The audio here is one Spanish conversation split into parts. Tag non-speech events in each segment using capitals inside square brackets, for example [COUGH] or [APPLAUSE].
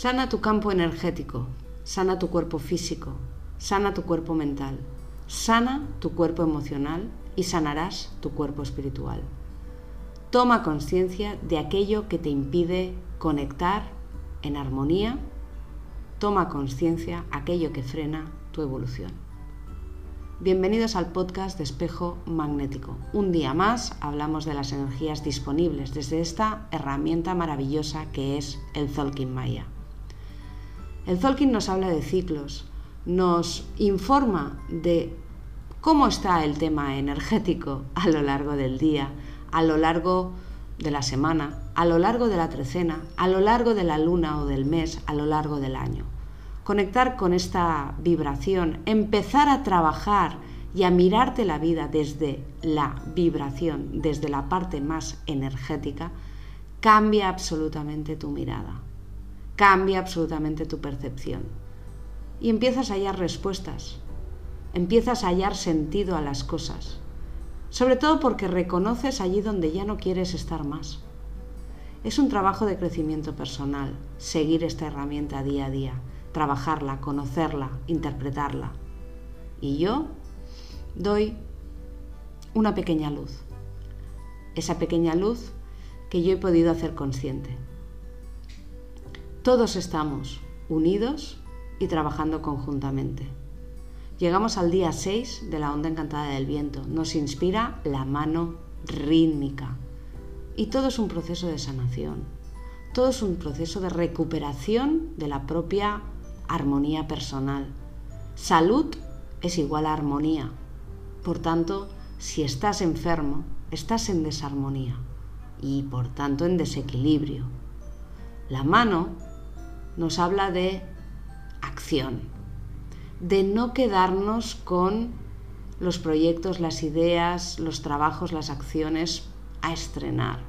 Sana tu campo energético, sana tu cuerpo físico, sana tu cuerpo mental, sana tu cuerpo emocional y sanarás tu cuerpo espiritual. Toma conciencia de aquello que te impide conectar en armonía. Toma conciencia aquello que frena tu evolución. Bienvenidos al podcast de Espejo Magnético. Un día más hablamos de las energías disponibles desde esta herramienta maravillosa que es el Zolkin Maya. El Zolkin nos habla de ciclos, nos informa de cómo está el tema energético a lo largo del día, a lo largo de la semana, a lo largo de la trecena, a lo largo de la luna o del mes, a lo largo del año. Conectar con esta vibración, empezar a trabajar y a mirarte la vida desde la vibración, desde la parte más energética, cambia absolutamente tu mirada, cambia absolutamente tu percepción. Y empiezas a hallar respuestas, empiezas a hallar sentido a las cosas, sobre todo porque reconoces allí donde ya no quieres estar más. Es un trabajo de crecimiento personal, seguir esta herramienta día a día trabajarla, conocerla, interpretarla. Y yo doy una pequeña luz. Esa pequeña luz que yo he podido hacer consciente. Todos estamos unidos y trabajando conjuntamente. Llegamos al día 6 de la onda encantada del viento. Nos inspira la mano rítmica. Y todo es un proceso de sanación. Todo es un proceso de recuperación de la propia armonía personal. Salud es igual a armonía. Por tanto, si estás enfermo, estás en desarmonía y por tanto en desequilibrio. La mano nos habla de acción, de no quedarnos con los proyectos, las ideas, los trabajos, las acciones a estrenar.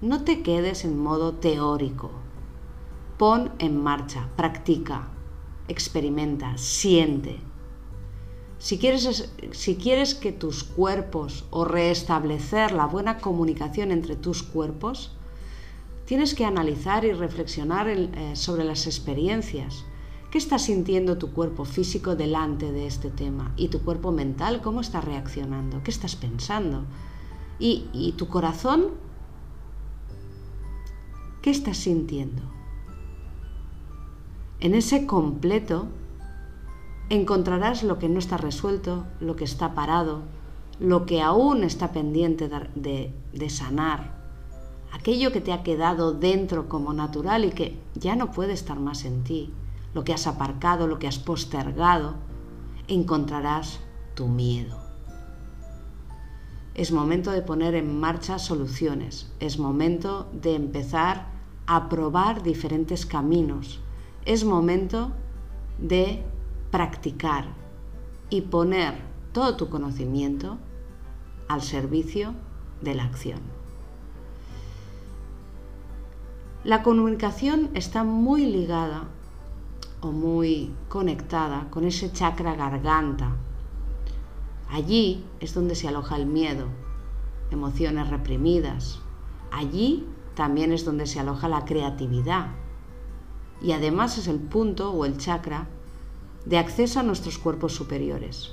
No te quedes en modo teórico. Pon en marcha, practica, experimenta, siente. Si quieres, si quieres que tus cuerpos o restablecer la buena comunicación entre tus cuerpos, tienes que analizar y reflexionar eh, sobre las experiencias. ¿Qué está sintiendo tu cuerpo físico delante de este tema? ¿Y tu cuerpo mental cómo está reaccionando? ¿Qué estás pensando? ¿Y, tu corazón? ¿Qué estás sintiendo? En ese completo encontrarás lo que no está resuelto, lo que está parado, lo que aún está pendiente de, sanar, aquello que te ha quedado dentro como natural y que ya no puede estar más en ti, lo que has aparcado, lo que has postergado, encontrarás tu miedo. Es momento de poner en marcha soluciones, es momento de empezar a probar diferentes caminos, es momento de practicar y poner todo tu conocimiento al servicio de la acción. La comunicación está muy ligada o muy conectada con ese chakra garganta. Allí es donde se aloja el miedo, emociones reprimidas. Allí también es donde se aloja la creatividad, y además es el punto o el chakra de acceso a nuestros cuerpos superiores.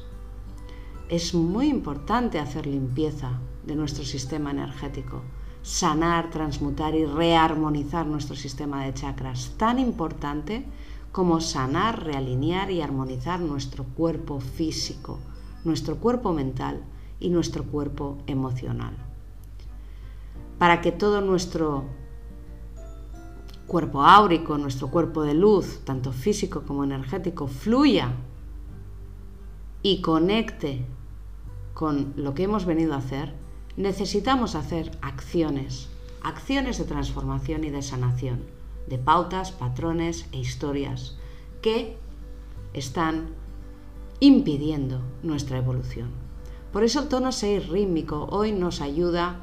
Es muy importante hacer limpieza de nuestro sistema energético, sanar, transmutar y rearmonizar nuestro sistema de chakras, tan importante como sanar, realinear y armonizar nuestro cuerpo físico, nuestro cuerpo mental y nuestro cuerpo emocional. Para que todo nuestro cuerpo áurico, nuestro cuerpo de luz, tanto físico como energético, fluya y conecte con lo que hemos venido a hacer, necesitamos hacer acciones, acciones de transformación y de sanación, de pautas, patrones e historias que están impidiendo nuestra evolución. Por eso el tono 6 rítmico hoy nos ayuda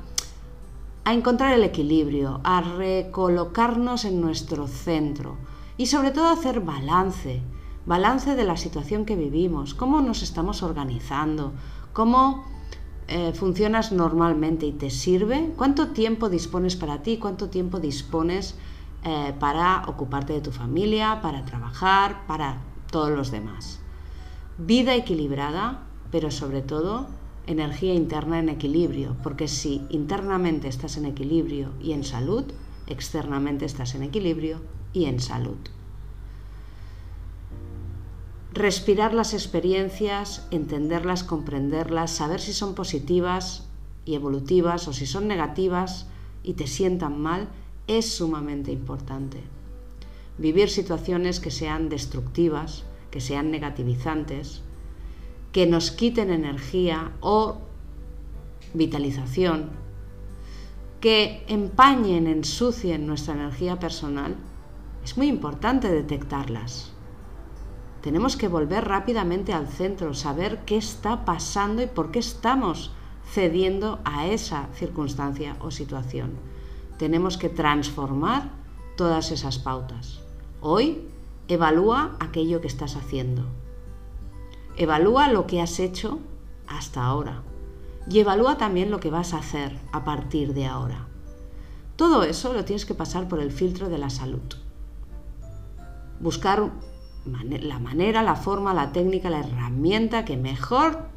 a encontrar el equilibrio, a recolocarnos en nuestro centro y sobre todo hacer balance, balance de la situación que vivimos, cómo nos estamos organizando, cómo eh, funcionas normalmente y te sirve, cuánto tiempo dispones para ti, cuánto tiempo dispones eh, para ocuparte de tu familia, para trabajar, para todos los demás. Vida equilibrada, pero sobre todo energía interna en equilibrio, porque si internamente estás en equilibrio y en salud, externamente estás en equilibrio y en salud. Respirar las experiencias, entenderlas, comprenderlas, saber si son positivas y evolutivas o si son negativas y te sientan mal, es sumamente importante. Vivir situaciones que sean destructivas, que sean negativizantes, que nos quiten energía o vitalización, que empañen, ensucien nuestra energía personal, es muy importante detectarlas. Tenemos que volver rápidamente al centro, saber qué está pasando y por qué estamos cediendo a esa circunstancia o situación. Tenemos que transformar todas esas pautas. Hoy evalúa aquello que estás haciendo. Evalúa lo que has hecho hasta ahora y evalúa también lo que vas a hacer a partir de ahora. Todo eso lo tienes que pasar por el filtro de la salud. Buscar la manera, la forma, la técnica, la herramienta que mejor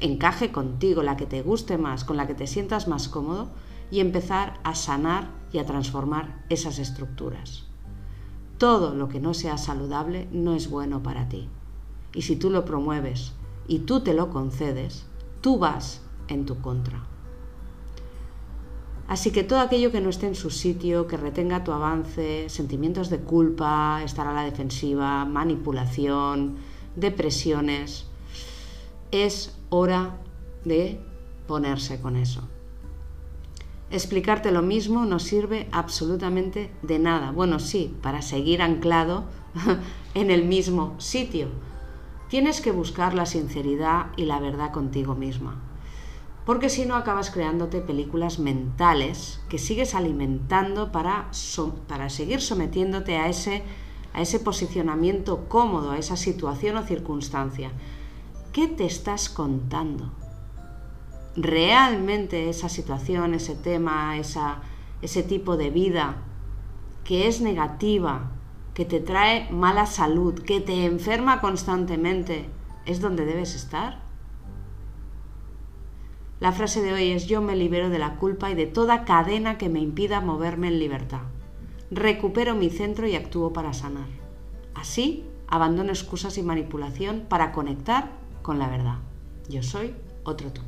encaje contigo, la que te guste más, con la que te sientas más cómodo y empezar a sanar y a transformar esas estructuras. Todo lo que no sea saludable no es bueno para ti. Y si tú lo promueves y tú te lo concedes, tú vas en tu contra. Así que todo aquello que no esté en su sitio, que retenga tu avance, sentimientos de culpa, estar a la defensiva, manipulación, depresiones, es hora de ponerse con eso. Explicarte lo mismo no sirve absolutamente de nada. Bueno, sí, para seguir anclado [LAUGHS] en el mismo sitio. Tienes que buscar la sinceridad y la verdad contigo misma porque si no acabas creándote películas mentales que sigues alimentando para, para seguir sometiéndote a ese, a ese posicionamiento cómodo, a esa situación o circunstancia. ¿Qué te estás contando? ¿Realmente esa situación, ese tema, esa, ese tipo de vida que es negativa, que te trae mala salud, que te enferma constantemente, es donde debes estar? La frase de hoy es yo me libero de la culpa y de toda cadena que me impida moverme en libertad. Recupero mi centro y actúo para sanar. Así, abandono excusas y manipulación para conectar con la verdad. Yo soy otro tú.